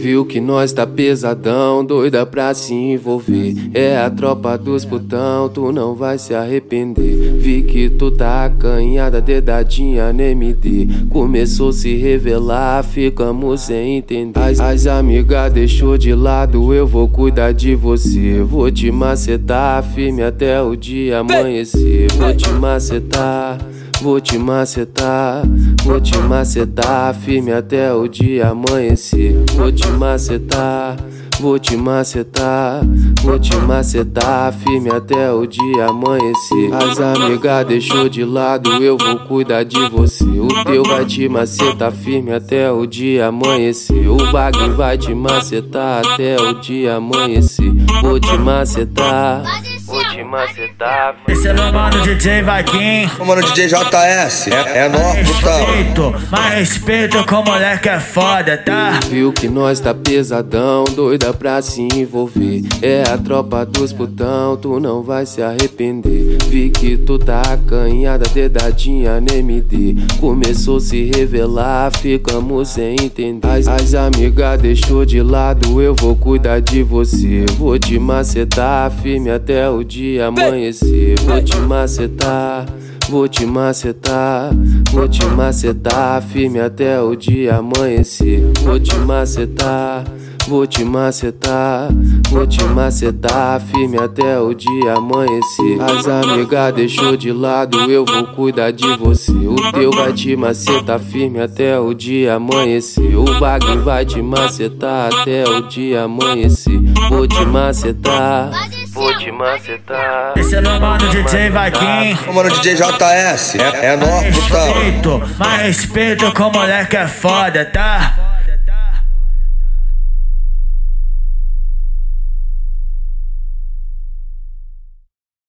Viu que nós tá pesadão, doida pra se envolver. É a tropa dos putão, tu não vai se arrepender. Vi que tu tá acanhada, dedadinha no MD. Começou a se revelar, ficamos sem entender. As, as amigas deixou de lado, eu vou cuidar de você. Vou te macetar, firme até o dia amanhecer. Vou te macetar. Vou te macetar, vou te macetar, firme até o dia amanhecer. Vou te macetar, vou te macetar, vou te macetar, firme até o dia amanhecer. As amigas deixou de lado, eu vou cuidar de você. O teu vai te macetar, firme até o dia amanhecer. O bagulho vai te macetar até o dia amanhecer. Vou te macetar macetar. Esse é meu mano DJ Vaguinho. O mano DJ JS. É, é nóis, Respeito, mais respeito com o moleque é foda, tá? Viu que nós tá pesadão, doida pra se envolver. É a tropa dos putão, tu não vai se arrepender. Vi que tu tá acanhada, dedadinha no MD. Começou a se revelar, ficamos sem entender. As, as amigas deixou de lado, eu vou cuidar de você. Vou te macetar, firme até o dia amanhecer. Vou te macetar, vou te macetar, vou te macetar, firme até o dia amanhecer. Vou te macetar. Vou te macetar, vou te macetar, firme até o dia amanhecer. As amigas deixou de lado, eu vou cuidar de você. O teu vai te macetar, firme até o dia amanhecer. O bagulho vai te macetar até o dia amanhecer. Vou te macetar. Te macetar. Esse é meu mano DJ Vaguinho. O mano DJ JS. É, é nóis, Respeito, mais respeito com o moleque é foda, tá?